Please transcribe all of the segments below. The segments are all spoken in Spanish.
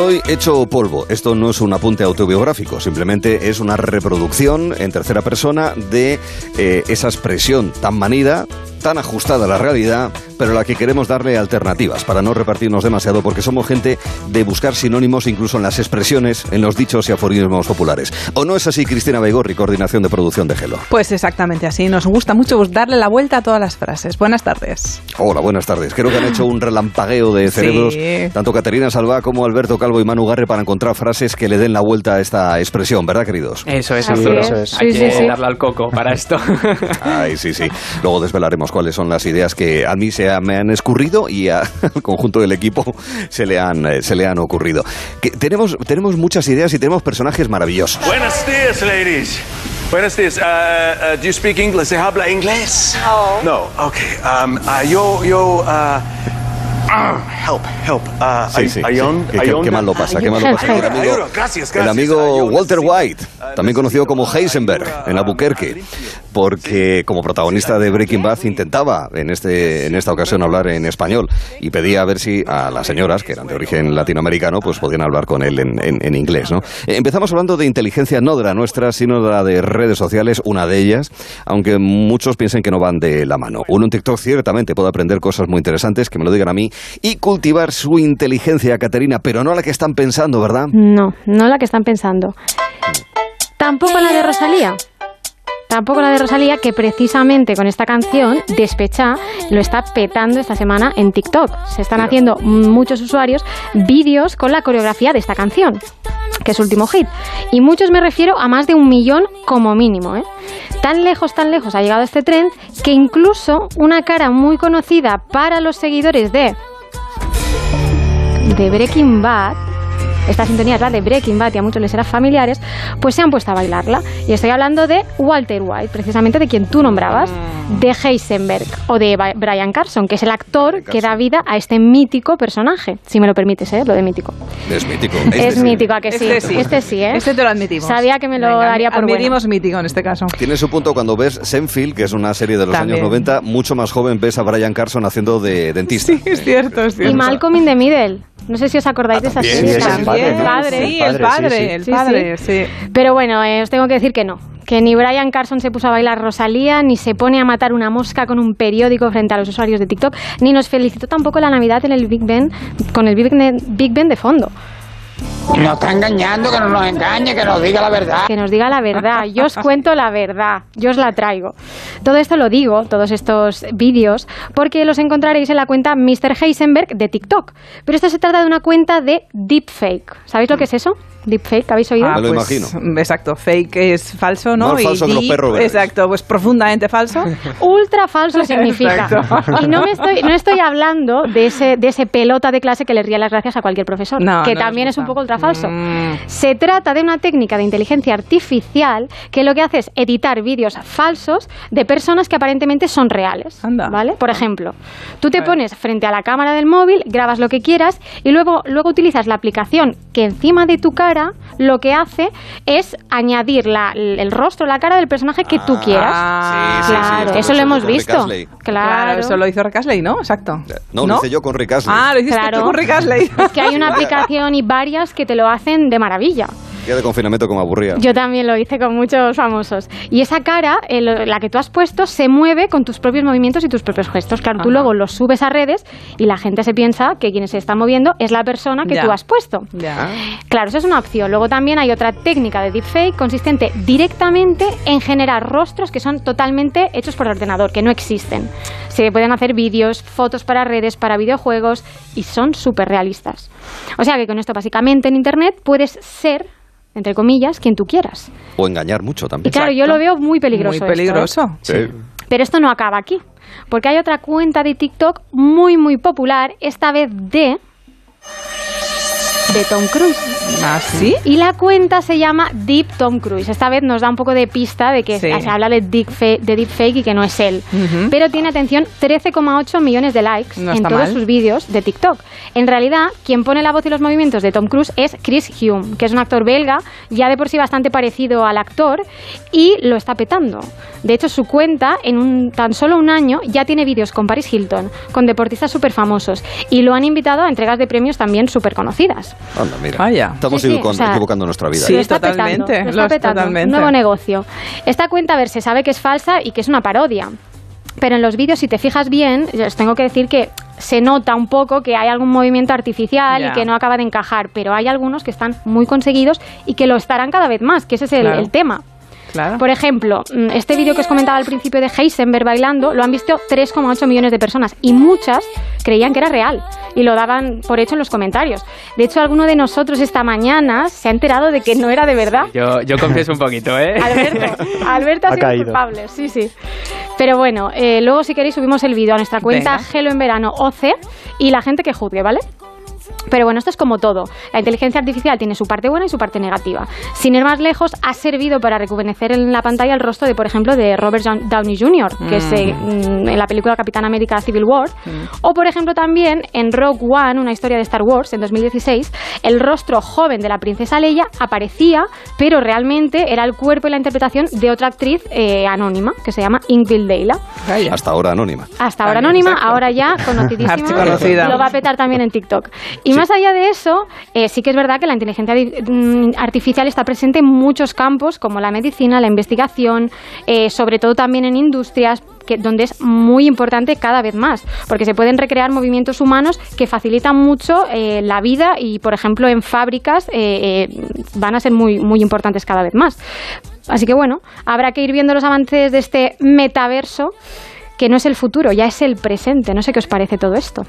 Estoy hecho polvo. Esto no es un apunte autobiográfico, simplemente es una reproducción en tercera persona de eh, esa expresión tan manida, tan ajustada a la realidad, pero a la que queremos darle alternativas para no repartirnos demasiado, porque somos gente de buscar sinónimos incluso en las expresiones, en los dichos y aforismos populares. ¿O no es así, Cristina Beigorri, coordinación de producción de Gelo? Pues exactamente así. Nos gusta mucho darle la vuelta a todas las frases. Buenas tardes. Hola, buenas tardes. Creo que han hecho un relampagueo de cerebros, Sí. tanto Caterina Salva como Alberto Calvo y Manu Garre, para encontrar frases que le den la vuelta a esta expresión, ¿verdad, queridos? Eso es, es. Eso es. Hay Sí, que sí, sí. darle al coco para esto. Ay, sí, sí. Luego desvelaremos cuáles son las ideas que a mí se ha- me han escurrido y a- al conjunto del equipo se le han, eh, se le han ocurrido. Que tenemos, tenemos muchas ideas y tenemos personajes maravillosos. Buenos días, ladies. Buenos días. Uh, uh, do you speak English? ¿Se habla inglés? No. No. Okay. Um, uh, yo, yo, uh, help, help. Uh, Sí, sí, Qué- mal lo pasa, qué mal lo pasa. El amigo, gracias, el Walter. White, también conocido como Heisenberg en Albuquerque, porque como protagonista de Breaking Bad intentaba en, este, en esta ocasión hablar en español y pedía a ver si a las señoras, que eran de origen latinoamericano, pues podían hablar con él en, en- en inglés. ¿no? Eh, Empezamos hablando de inteligencia, no de la nuestra, sino de la de redes sociales, una de ellas, aunque muchos piensen que no van de la mano. Uno en TikTok ciertamente puede aprender cosas muy interesantes, que me lo digan a mí, y cultivar su inteligencia, Caterina, pero no la que están pensando, ¿verdad? No, no la que están pensando. Tampoco la de Rosalía. Tampoco la de Rosalía, que precisamente con esta canción, Despecha, lo está petando esta semana en TikTok. Se están Mira. haciendo muchos usuarios vídeos con la coreografía de esta canción, que es su último hit. Y muchos me refiero a más de un millón como mínimo. ¿eh? Tan lejos, tan lejos ha llegado este trend que incluso una cara muy conocida para los seguidores de de Breaking Bad, esta sintonía es la de Breaking Bad y a muchos les será familiares, pues se han puesto a bailarla. Y estoy hablando de Walter White, precisamente de quien tú nombrabas, de Heisenberg o de Brian Carson, que es el actor que da vida a este mítico personaje, si me lo permites, ¿eh? lo de mítico. Es mítico. es Este sí. mítico, ¿a que sí? Este sí. Este sí, ¿eh? Este te lo admitimos. Sabía que me lo Venga, daría por bueno. Admitimos mítico en este caso. Tiene su punto cuando ves Senfield, que es una serie de los También. años 90, mucho más joven ves a Brian Carson haciendo de dentista. Sí, es cierto, es Y cierto. Malcolm in the Middle. No sé si os acordáis de esa también, serie. sí. Padre, ¿no? Padre. Sí, el padre, sí. el Sí, padre, sí. Pero bueno, eh, os tengo que decir que no. Que ni Brian Carson se puso a bailar Rosalía, ni se pone a matar una mosca con un periódico frente a los usuarios de TikTok, ni nos felicitó tampoco la Navidad en el Big Ben, con el Big Ben, Big Ben de fondo. Nos está engañando, que no nos engañe, que nos diga la verdad. Que nos diga la verdad. Yo os cuento la verdad. Yo os la traigo. Todo esto lo digo, todos estos vídeos, porque los encontraréis en la cuenta Mr. Heisenberg de TikTok. Pero esto se trata de una cuenta de deepfake. ¿Sabéis lo que es eso? Deepfake, ¿habéis oído? Me lo imagino. Exacto, fake es falso, ¿no? Más falso que los deep, perros verdes. Exacto, pues profundamente falso. Ultra falso significa. Exacto. Y no me estoy, no estoy hablando de ese, de ese pelota de clase que le ría las gracias a cualquier profesor, No, que no también es un poco ultra falso. Mm. Se trata de una técnica de inteligencia artificial que lo que hace es editar vídeos falsos de personas que aparentemente son reales. Anda. ¿Vale? Por ejemplo, tú te pones frente a la cámara del móvil, grabas lo que quieras y luego, luego utilizas la aplicación que encima de tu cara lo que hace es añadir la- el rostro, la cara del personaje que tú quieras. Ah, Sí, sí, sí, claro, esto eso lo hemos visto. Astley. Claro. eso lo hizo Rick Astley, ¿no? Exacto. No, lo hice yo con Rick Astley. Ah, lo hiciste Claro. tú con Rick Astley. Es que hay una aplicación y varias que te lo hacen de maravilla. Día de confinamiento como aburría. Yo también lo hice con muchos famosos. Y esa cara, eh, la que tú has puesto, se mueve con tus propios movimientos y tus propios gestos. Claro, tú Ajá. luego los subes a redes y la gente se piensa que quien se está moviendo es la persona que Ya. tú has puesto. Ya. Claro, eso es una opción. Luego también hay otra técnica de deepfake consistente directamente en generar rostros que son totalmente hechos por ordenador, que no existen. Se pueden hacer vídeos, fotos para redes, para videojuegos y son súper realistas. O sea que con esto básicamente en Internet puedes ser, entre comillas, quien tú quieras. O engañar mucho Y también. claro, yo lo veo muy peligroso. Muy esto, ¿eh? peligroso. Sí. Pero esto no acaba aquí, porque hay otra cuenta de TikTok muy, muy popular, esta vez de... de Tom Cruise. ¿Ah, sí? Y la cuenta se llama Deep Tom Cruise. Esta vez nos da un poco de pista de que Sí. se habla de, deepfa- de deepfake y que no es él. Pero tiene, atención, 13,8 millones de likes No en todos mal. sus vídeos de TikTok. En realidad, quien pone la voz y los movimientos de Tom Cruise es Chris Hume, que es un actor belga, ya de por sí bastante parecido al actor, y lo está petando. De hecho, su cuenta, en un, tan solo un año, ya tiene vídeos con Paris Hilton, con deportistas súper famosos, y lo han invitado a entregas de premios también súper conocidas. Anda, mira. Vaya. Estamos Sí, sí, equivocan- o sea, equivocando nuestra vida. Sí, lo está totalmente, petando, lo lo está es petando. totalmente. Un nuevo negocio. Esta cuenta, a ver, se sabe que es falsa y que es una parodia. Pero en los vídeos, si te fijas bien, os tengo que decir que se nota un poco que hay algún movimiento artificial y que no acaba de encajar, pero hay algunos que están muy conseguidos y que lo estarán cada vez más, que ese es el, Claro. el tema. Claro. Por ejemplo, mm, este vídeo que os comentaba al principio de Heisenberg bailando lo han visto 3,8 millones de personas y muchas creían que era real y lo daban por hecho en los comentarios. De hecho, alguno de nosotros esta mañana se ha enterado de que no era de verdad. Yo, yo confieso un poquito, ¿eh? Alberto, Alberto ha, Ha sido caído. culpable, sí, sí. Pero bueno, eh, luego si queréis subimos el vídeo a nuestra cuenta Venga. Gelo en Verano OC y la gente que juzgue, ¿vale? Pero bueno, esto es como todo. La inteligencia artificial tiene su parte buena y su parte negativa. Sin ir más lejos, ha servido para rejuvenecer en la pantalla el rostro de, por ejemplo, de Robert Down- Downey Jr., que es eh, mm, en la película Capitán América Civil War. O, por ejemplo, también en Rogue One, una historia de Star Wars, en 2016, el rostro joven de la princesa Leia aparecía, pero realmente era el cuerpo y la interpretación de otra actriz eh, anónima, que se llama Ingrid Leila. Hasta ahora anónima. Hasta ahora anónima, exacto. ahora ya conocidísima. Lo va a petar también en TikTok. Y más allá de eso, eh, sí que es verdad que la inteligencia mm, artificial está presente en muchos campos, como la medicina, la investigación, eh, sobre todo también en industrias. Que, donde es muy importante cada vez más, porque se pueden recrear movimientos humanos que facilitan mucho eh, la vida y, por ejemplo, en fábricas eh, eh, van a ser muy, muy importantes cada vez más. Así que bueno, habrá que ir viendo los avances de este metaverso que no es el futuro, ya es el presente. No sé qué os parece todo esto.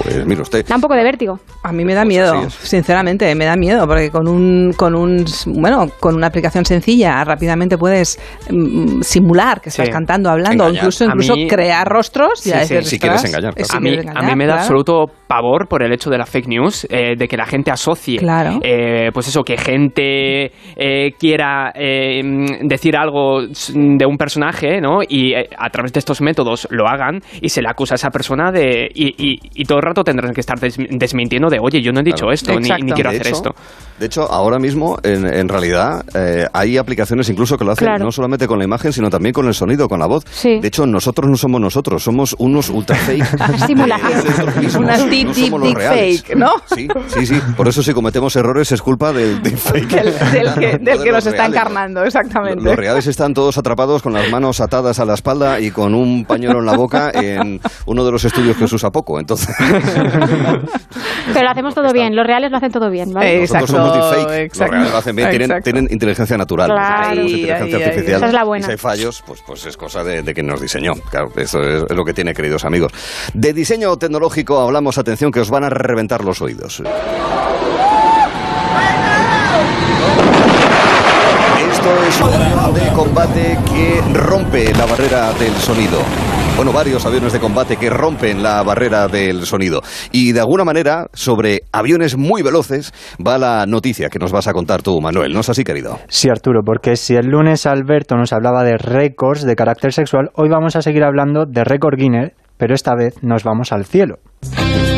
Pues mire usted. Da un poco de vértigo. A mí me da Pues miedo, sinceramente, me da miedo, porque con un, con un, bueno, con una aplicación sencilla rápidamente puedes mm, simular que estás Sí. cantando, hablando, o Engañar. incluso, incluso mí- crear rostros. ya Sí, si quieres "Ostras, engañar, claro. a mí, a mí me da claro". absoluto pavor por el hecho de la fake news, eh, de que la gente asocie, Claro. eh, pues eso, que gente eh, quiera eh, mm, decir algo de un personaje, ¿no? Y eh, a través de estos métodos lo hagan y se le acusa a esa persona de... Y, y- y todo el rato tendrán que estar des- desmintiendo de, oye, yo no he dicho Claro. esto, ni, ni quiero de hacer hecho, esto. De hecho, ahora mismo, en, en realidad, eh, hay aplicaciones incluso que lo hacen Claro. no solamente con la imagen, sino también con el sonido, con la voz. Sí. De hecho, nosotros no somos nosotros, somos unos ultra fake. Simulación. de nosotros mismos. Una No deep, los deep reales. fake, ¿no? Sí, sí, sí. Por eso si cometemos errores es culpa del deepfake. Del, del que, del de que los nos está encarnando, exactamente. Los reales están todos atrapados con las manos atadas a la espalda y con un pañuelo en la boca en uno de los estudios que se usa poco. Entonces, Pero lo hacemos todo bien, los reales lo hacen todo bien, ¿vale? Eh, nosotros Exacto, somos deepfake. exacto. Los reales lo hacen bien. Tienen, Exacto. tienen inteligencia natural. Claro. Tenemos Ahí, inteligencia ahí, ahí. artificial. Esa es la buena. Y si hay fallos, pues, pues es cosa de, de quien nos diseñó. Claro, eso es, lo que tiene, queridos amigos. De diseño tecnológico hablamos, atención, que os van a reventar los oídos. Esto es un de combate que rompe la barrera del sonido. Bueno, varios aviones de combate que rompen la barrera del sonido. Y de alguna manera, sobre aviones muy veloces, va la noticia que nos vas a contar tú, Manuel. ¿No es así, querido? Sí, Arturo, porque si el lunes Alberto nos hablaba de récords de carácter sexual, hoy vamos a seguir hablando de récord Guinness, pero esta vez nos vamos al cielo.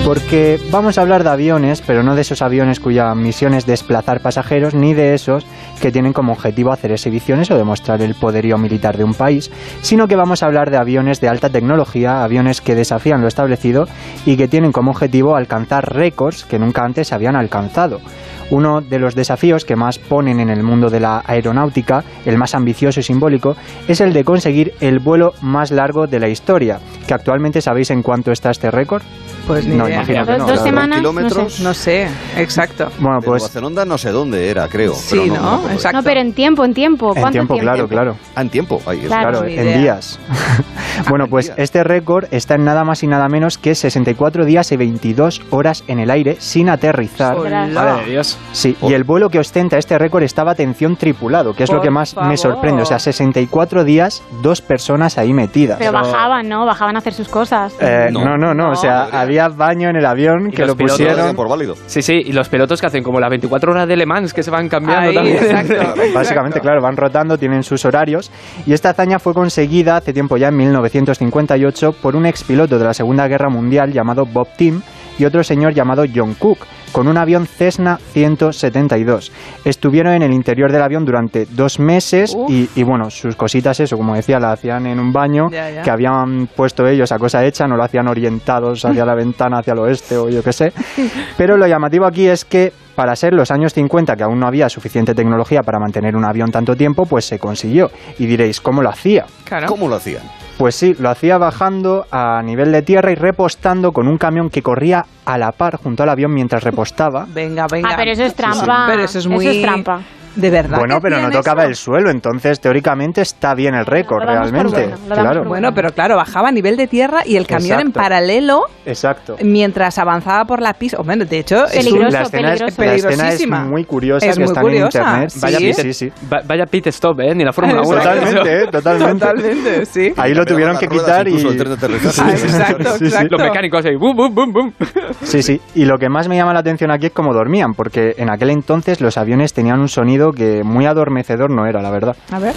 Porque vamos a hablar de aviones, pero no de esos aviones cuya misión es desplazar pasajeros, ni de esos que tienen como objetivo hacer exhibiciones o demostrar el poderío militar de un país, sino que vamos a hablar de aviones de alta tecnología, aviones que desafían lo establecido y que tienen como objetivo alcanzar récords que nunca antes se habían alcanzado. Uno de los desafíos que más ponen en el mundo de la aeronáutica, el más ambicioso y simbólico, es el de conseguir el vuelo más largo de la historia, que actualmente sabéis en cuánto está este récord. Pues ni No, idea. imagino que Dos, no, dos claro. semanas, kilómetros. No sé, exacto. Bueno, pues Zelanda no sé dónde era, creo. Sí, pero ¿no? Exacto. No, pero en tiempo, en tiempo. en ¿Cuánto tiempo, claro, claro. Ah, en tiempo. Ahí Claro. Claro, en días. bueno, en pues este récord está en nada más y nada menos que 64 días y 22 horas en el aire sin aterrizar. Madre de Dios. Sí, y el vuelo que ostenta este récord estaba atención tripulado, que es lo que más favor. me sorprende. O sea, 64 días, dos personas ahí metidas. Pero bajaban, ¿no? Bajaban a hacer sus cosas. Eh, No. no, no, no, o sea, No. Había baño en el avión Y que los lo pusieron. por válido. Sí, sí, y los pilotos que hacen como las 24 horas de Le Mans que se van cambiando Ahí, también. exacto. Básicamente, claro, van rotando, tienen sus horarios. Y esta hazaña fue conseguida hace tiempo ya, en 1958, por un expiloto de la Segunda Guerra Mundial llamado Bob Tim y otro señor llamado John Cook, con un avión Cessna 172. Estuvieron en el interior del avión durante dos meses y, y, bueno, sus cositas, eso, como decía, la hacían en un baño Ya, ya. que habían puesto ellos a cosa hecha, no lo hacían orientados hacia la ventana, hacia el oeste o yo qué sé. Pero lo llamativo aquí es que Para ser los años 50, que aún no había suficiente tecnología para mantener un avión tanto tiempo, pues se consiguió. Y diréis, ¿cómo lo hacía? Claro. ¿Cómo lo hacían? Pues sí, lo hacía bajando a nivel de tierra y repostando con un camión que corría a la par junto al avión mientras repostaba. Venga, venga. Ah, pero eso es trampa. Pero eso es muy... Eso es trampa. De verdad. Bueno, pero no tocaba eso? el suelo, entonces teóricamente está bien el récord, realmente. bueno, claro, Bueno, pero claro, bajaba a nivel de tierra y el camión en paralelo exacto. mientras avanzaba por la pista. Bueno, de hecho, es Peligroso, la escena, es, peligroso. la escena es muy curiosa, Es que muy está curiosa, en internet. sí. Vaya, sí, pit, sí, sí. va- vaya pit stop, ¿eh? Ni la Fórmula 1. Totalmente, ¿eh? totalmente. Totalmente, sí. Ahí lo tuvieron que quitar y... Ah, exacto, Sí, sí. exacto. Los mecánicos ahí, bum, bum, bum, bum. Sí, sí. Y lo que más me llama la atención aquí es cómo dormían, porque en aquel entonces los aviones tenían un sonido que muy adormecedor no era, la verdad. A ver.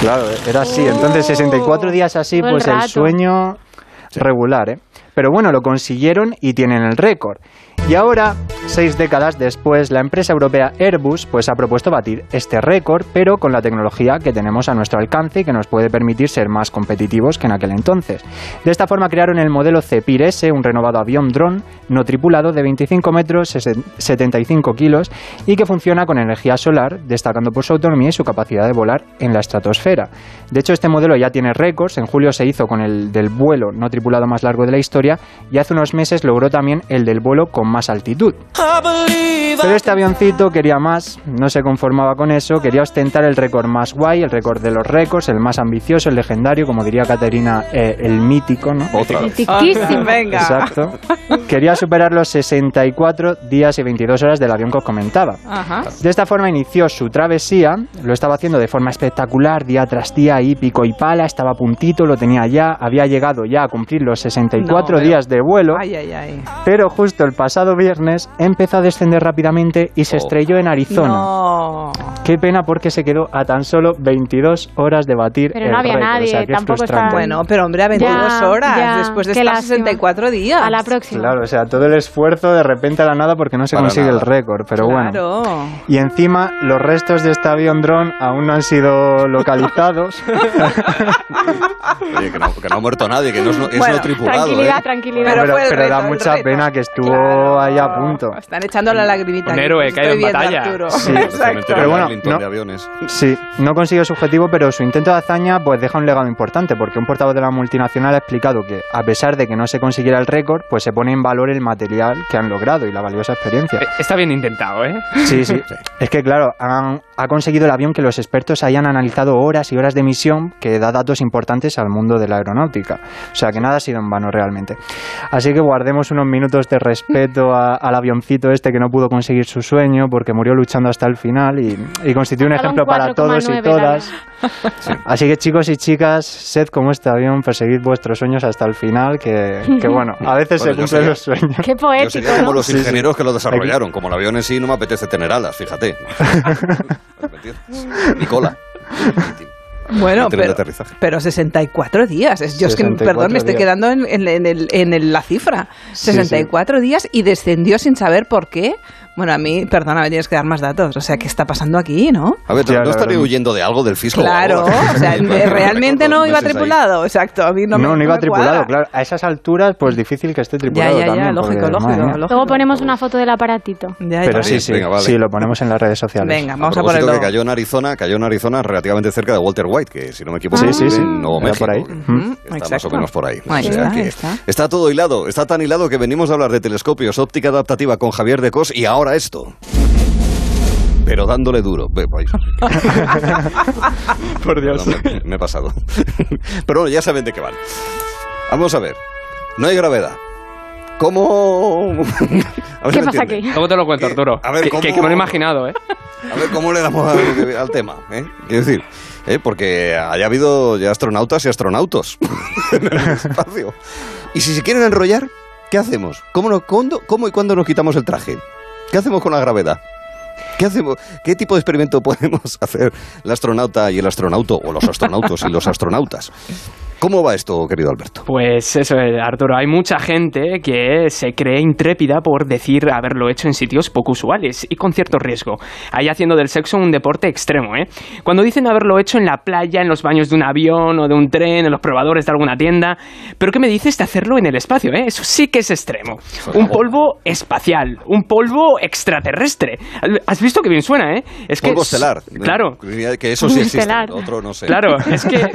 Claro, era así. Entonces, 64 días así, todo el pues el rato. sueño regular, ¿eh? Pero bueno, lo consiguieron y tienen el récord. Y ahora, seis décadas después, la empresa europea Airbus pues ha propuesto batir este récord, pero con la tecnología que tenemos a nuestro alcance y que nos puede permitir ser más competitivos que en aquel entonces. De esta forma crearon el modelo Zephyr S, un renovado avión dron no tripulado de 25 metros, sesen- 75 kilos y que funciona con energía solar, destacando por su autonomía y su capacidad de volar en la estratosfera. De hecho, este modelo ya tiene récords. En julio se hizo con el del vuelo no tripulado más largo de la historia y hace unos meses logró también el del vuelo con más altitud. Pero este avioncito quería más, no se conformaba con eso, quería ostentar el récord más guay, el récord de los récords, el más ambicioso, el legendario, como diría Caterina, eh, el mítico, ¿no? Otra vez. Venga. Exacto. Quería superar los 64 días y 22 horas del avión que os comentaba. Ajá. De esta forma inició su travesía, lo estaba haciendo de forma espectacular, día tras día, ahí pico y pala, estaba a puntito, lo tenía ya, había llegado ya a cumplir los 64 No, pero- días de vuelo, Ay, ay, ay. pero justo el pasado viernes empezó a descender rápidamente y se Oh. estrelló en Arizona. No. Qué pena porque se quedó a tan solo 22 horas de batir Pero el no había récord, nadie, o sea, es tampoco frustrante. estaba- Bueno, pero hombre, a 22 Ya, horas ya, después de qué estar lástima. 64 días. A la próxima. Claro, o sea, todo el esfuerzo de repente a la nada porque no se Para consigue nada. el récord, pero bueno. Claro. Y encima, los restos de este avión dron aún no han sido localizados. Oye, que no, que no ha muerto nadie, que no es, no, es Bueno, no tripulado. Tranquilidad, ¿eh? tranquilidad. Pero, el pero da mucha reto. pena que estuvo Claro. Ahí a punto. Están echando la lagrimita. Un aquí, héroe caído en batalla. Sí, Exacto. Pero bueno, no- de aviones. Sí, no consiguió su objetivo, pero su intento de hazaña pues deja un legado importante, porque un portavoz de la multinacional ha explicado que, a pesar de que no se consiguiera el récord, pues se pone en valor el material que han logrado y la valiosa experiencia. Eh, Está bien intentado, ¿eh? Sí, sí. Es que, claro, han- ha conseguido el avión que los expertos hayan analizado horas y horas de misión que da datos importantes al mundo de la aeronáutica. O sea, que nada ha sido en vano realmente. Así que guardemos unos minutos de respeto a- al avioncito este que no pudo conseguir su sueño porque murió luchando hasta el final y, y constituye un ejemplo para todos y 4,9 todas. Así que chicos y chicas, sed como este avión, perseguid vuestros sueños hasta el final, que, que bueno, a veces Bueno, yo se cumplen los sueños. Qué Yo poético, sería como ¿no? los Sí, sí. ingenieros que lo desarrollaron. Como el avión en sí no me apetece tener alas, fíjate. Nicola. Bueno, El tren de pero, pero 64 días. Yo es que, 64 perdón, me estoy días. quedando en, en- en el- en el- la cifra. Sí, 64 días y descendió sin saber por qué. Bueno, a mí, perdona, me tienes que dar más datos. O sea, ¿qué está pasando aquí, no? A ver, Ya, ¿no verdad. huyendo de algo del fisco? Claro, o algo? o sea, realmente no iba ahí. tripulado. Exacto, a mí no, No, me no, iba me tripulado, cuadra. claro. A esas alturas, pues difícil que esté Ya, tripulado ya, ya, también. lógico, porque, lógico, mía. lógico. Luego ponemos una foto del aparatito. Ya, Pero ya. sí, sí, Venga, vale. sí, lo ponemos en las redes sociales. Venga, A vamos a propósito ponerlo. que cayó en Arizona, cayó en Arizona relativamente cerca de Walter White, que si no me equivoco, Sí, sí, sí. en Nuevo México. por ahí. Ujú, Está más o menos por ahí. Está todo hilado, está tan hilado que venimos a hablar de telescopios, óptica adaptativa con Javier de Cos y ahora esto. Pero dándole duro. Ve, vais. Por Dios. Perdón, me, me he pasado. Pero bueno, ya saben de qué van. Vamos a ver. No hay gravedad. ¿Cómo...? A ver ¿Qué si pasa aquí? Luego te lo cuento, Arturo. a ver, que, ¿cómo- que- que me lo he imaginado, ¿eh? A ver cómo le damos al, al tema, ¿eh? Quiero decir, ¿eh? porque haya habido ya astronautas y astronautos en el espacio. Y si se quieren enrollar, ¿qué hacemos? ¿Cómo, no- cuándo- cómo y cuándo nos quitamos el traje? ¿Qué hacemos con la gravedad? ¿Qué, hacemos? ¿Qué tipo de experimento podemos hacer el astronauta y el astronauto, o los astronautos y los astronautas? ¿Cómo va esto, querido Alberto? Pues eso, eh, Arturo, hay mucha gente que se cree intrépida por decir haberlo hecho en sitios poco usuales y con cierto riesgo. Ahí haciendo del sexo un deporte extremo, ¿eh? Cuando dicen haberlo hecho en la playa, en los baños de un avión o de un tren, en los probadores de alguna tienda, pero ¿qué me dices de hacerlo en el espacio, eh? Eso sí que es extremo. Un polvo espacial, un polvo extraterrestre. ¿Has visto que bien suena, eh? Es Polvo que estelar. Claro. Que eso sí existe. Estelar. Otro no sé. Claro, es que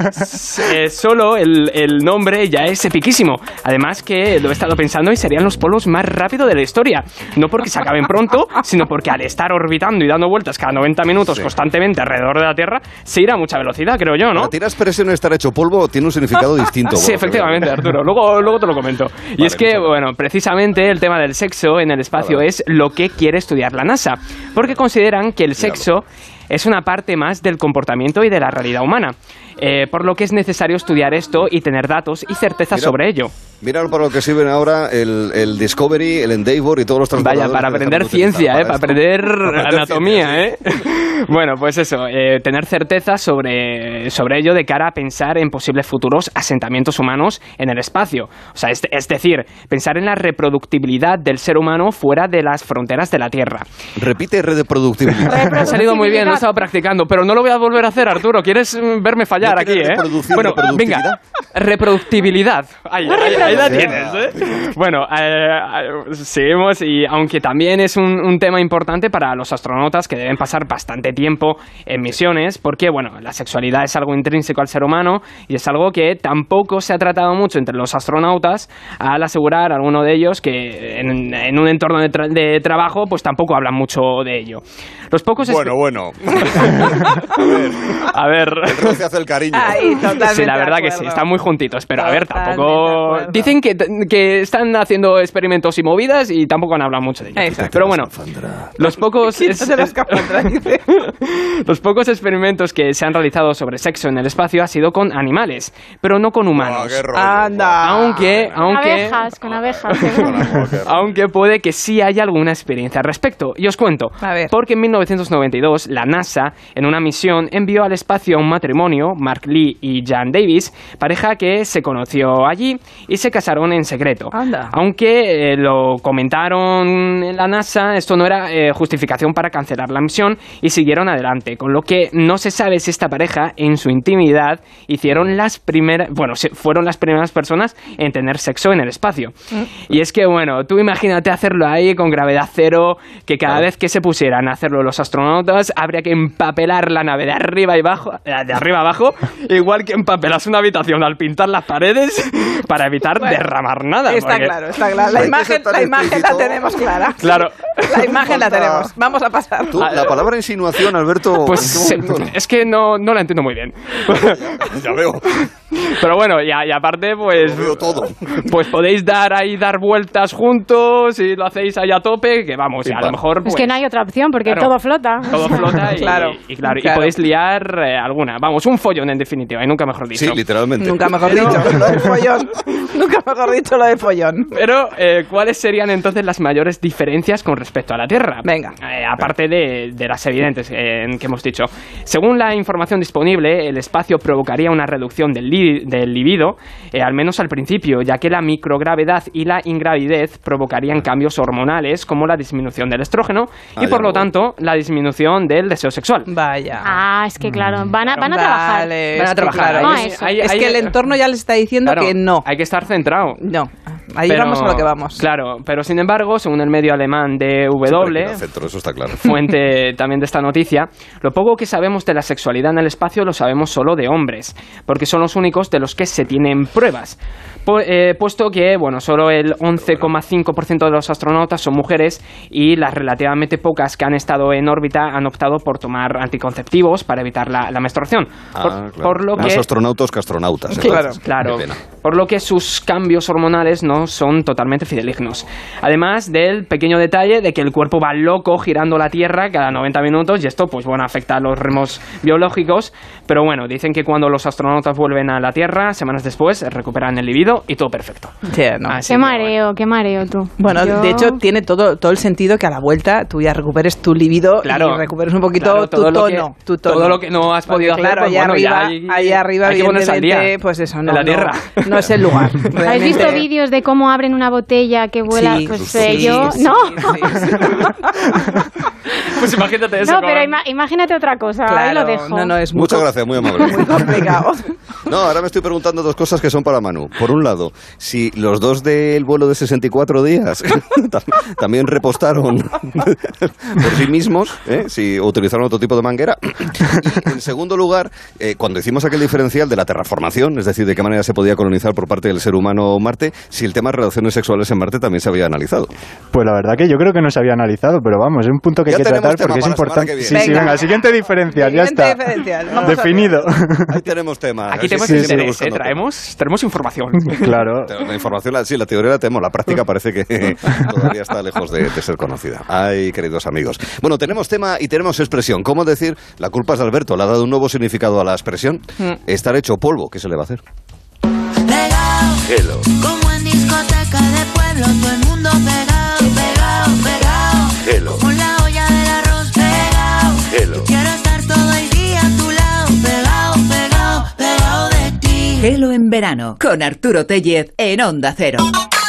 eh, solo el, el nombre ya es epiquísimo. Además que lo he estado pensando y serían los polvos más rápidos de la historia. No porque se acaben pronto, sino porque al estar orbitando y dando vueltas cada 90 minutos Sí. constantemente alrededor de la Tierra, se irá a mucha velocidad, creo yo, ¿no? Para tirar presión estar hecho polvo tiene un significado distinto. Sí, que efectivamente. Arturo. Luego, luego te lo comento. Y es que, bueno, precisamente el tema del sexo en el espacio es lo que quiere estudiar la NASA. Porque consideran que el sexo es una parte más del comportamiento y de la realidad humana. Eh, por lo que es necesario estudiar esto y tener datos y certeza Mira, sobre ello. Mira para lo que sirven ahora el, el Discovery, el Endeavour y todos los Vaya, para aprender ciencia, ¿eh? para aprender Para aprender anatomía. ciencia, sí. ¿eh? bueno, pues eso, eh, tener certeza sobre, sobre ello de cara a pensar en posibles futuros asentamientos humanos en el espacio. O sea, es, es decir, pensar en la reproductibilidad del ser humano fuera de las fronteras de la Tierra. Repite reproductibilidad. Ha salido muy bien, lo he estado practicando, pero no lo voy a volver a hacer, Arturo. ¿Quieres mm, verme fallar ¿No aquí, eh? Bueno, reproductibilidad? venga, reproductibilidad. Ahí, ahí- ahí la tienes, ¿eh? Bueno, eh, eh, seguimos y aunque también es un, un tema importante para los astronautas que deben pasar bastante tiempo en misiones, porque, bueno, la sexualidad es algo intrínseco al ser humano y es algo que tampoco se ha tratado mucho entre los astronautas al asegurar a alguno de ellos que en, en un entorno de, tra- de trabajo pues tampoco hablan mucho de ello. Los pocos... Bueno, bueno. A ver... El roce hace el cariño. Ahí, totalmente. Sí, la verdad que sí, están muy juntitos, pero a ver, tampoco... Dicen que, que están haciendo experimentos y movidas y tampoco han hablado mucho de ello. Exacto. Pero bueno, los pocos... Dice. Los pocos experimentos que se han realizado sobre sexo en el espacio ha sido con animales, pero no con humanos. qué rollo. Anda. Aunque, aunque, abejas, con abejas. aunque puede que sí haya alguna experiencia al respecto. Y os cuento. A ver. Porque en 1992 la NASA, en una misión, envió al espacio a un matrimonio, Mark Lee y Jan Davis, pareja que se conoció allí y se casaron en secreto. Anda. Aunque eh, lo comentaron en la NASA, esto no era eh, justificación para cancelar la misión y siguieron adelante. Con lo que no se sabe si esta pareja, en su intimidad, hicieron las primeras, bueno, se- fueron las primeras personas en tener sexo en el espacio. Y es que, bueno, tú imagínate hacerlo ahí con gravedad cero, que cada vez que se pusieran a hacerlo los astronautas, habría que empapelar la nave de arriba y abajo, eh, de arriba a abajo, igual que empapelas una habitación al pintar las paredes para evitar derramar nada. Está porque- claro, está claro. La imagen, la imagen la tenemos clara. Claro. La imagen la tenemos. Vamos a pasar. Tú, la palabra insinuación, Alberto. Pues ¿en qué se- momento? es que no, no la entiendo muy bien. ya veo. Pero bueno, y, a- y aparte, pues. Lo veo todo. Pues podéis dar ahí, dar vueltas juntos y lo hacéis ahí a tope, que vamos, y a lo mejor. Es pues, que no hay otra opción porque claro, todo flota. Todo flota y, Claro, y, claro, y claro. podéis liar eh, alguna. Vamos, un follón en definitiva, y nunca mejor dicho. Sí, literalmente. Nunca mejor dicho. Lo de follón. Nunca mejor dicho lo de follón. Pero, eh, ¿cuáles serían entonces las mayores diferencias con respecto a la Tierra? Venga. Eh, aparte de, de las evidentes eh, que hemos dicho. Según la información disponible, el espacio provocaría una reducción del, li- del libido, eh, al menos al principio, ya que la microgravedad y la ingravidez provocarían cambios hormonales como la disminución del estrógeno Ah, y, por lo voy. tanto, la disminución del deseo sexual. Vaya. Ah, es que claro, van a, van a trabajar. Van a trabajar. claro, No, es- eso. Hay- es hay- que el entorno ya les está diciendo Claro, que no. Hay que estar centrado. No. Ahí Pero- vamos a lo que vamos. Claro, pero sin embargo, según el medio alemán Siempre centro, eso está claro. fuente también de esta noticia, lo poco que sabemos de la sexualidad en el espacio lo sabemos solo de hombres, porque son los únicos de los que se tienen pruebas. Eh, puesto que, bueno, solo el 11,5% de los astronautas son mujeres y las relativamente pocas que han estado en órbita han optado por tomar anticonceptivos para evitar la, la menstruación. Ah, por, claro. por lo Más que astronautas que astronautas. Claro. Claro, por lo que sus cambios hormonales no son totalmente fidelignos. Además del pequeño detalle de que el cuerpo va loco girando la Tierra cada 90 minutos y esto, pues bueno, afecta a los ritmos biológicos. Pero bueno, dicen que cuando los astronautas vuelven a la Tierra, semanas después, recuperan el libido y todo perfecto. Sí, no. Así Qué que, mareo, qué mareo tú. Bueno, no, Yo- de hecho tiene todo, todo el sentido que a la vuelta tú ya recuperes tu libido Claro. y recuperes un poquito Claro, tu todo lo que- tono, tu tono. todo lo que no has Porque, podido hacer, claro, pues, allá bueno, ya arriba, hay- allá arriba hay que día pues eso, en no, la no, tierra. no es el lugar. ¿Habéis visto vídeos de cómo abren una botella que vuela? Sí, pues sí, yo, sí, ¿no? Pues imagínate eso. no, pero ima- imagínate otra cosa, ahí Claro, lo dejo. no, no, es muy Muchas gracias, muy amable. muy complicado. No, ahora me estoy preguntando dos cosas que son para Manu. Por un lado, si los dos del vuelo de 64 días tam- también repostaron por sí mismos, ¿eh? si utilizaron otro tipo de manguera. Y en segundo lugar, eh, cuando hicimos aquel diferencial de la terraformación, es decir, de qué manera se podía colonizar por parte del ser humano Marte, si el tema de relaciones sexuales en Marte también se había analizado. Pues la verdad que yo creo que no se había analizado, pero vamos, es un punto que Ya hay que tratar porque es importante. Sí, viene. sí, Venga. venga, siguiente diferencial, ya Siguiente está. diferencial. Definido. Ahí tenemos tema. Aquí tenemos sí, interés, ¿eh? traemos, traemos información. claro. La información, la- sí, la teoría la tenemos, la práctica parece que todavía está lejos de, de ser conocida. Ay, queridos amigos. Bueno, tenemos tema y tenemos expresión. ¿Cómo decir la culpa es de Alberto? ¿Le ha dado un nuevo significado a la expresión? Estar hecho polvo, ¿qué se le va a hacer? Hello. como en discoteca de pueblo, todo el mundo. Hello. Como la olla del arroz pegado. Hello. Quiero estar todo el día a tu lado, pegado, pegado, pegado de ti. Gelo en verano con Arturo Tellez en Onda Cero. Hello.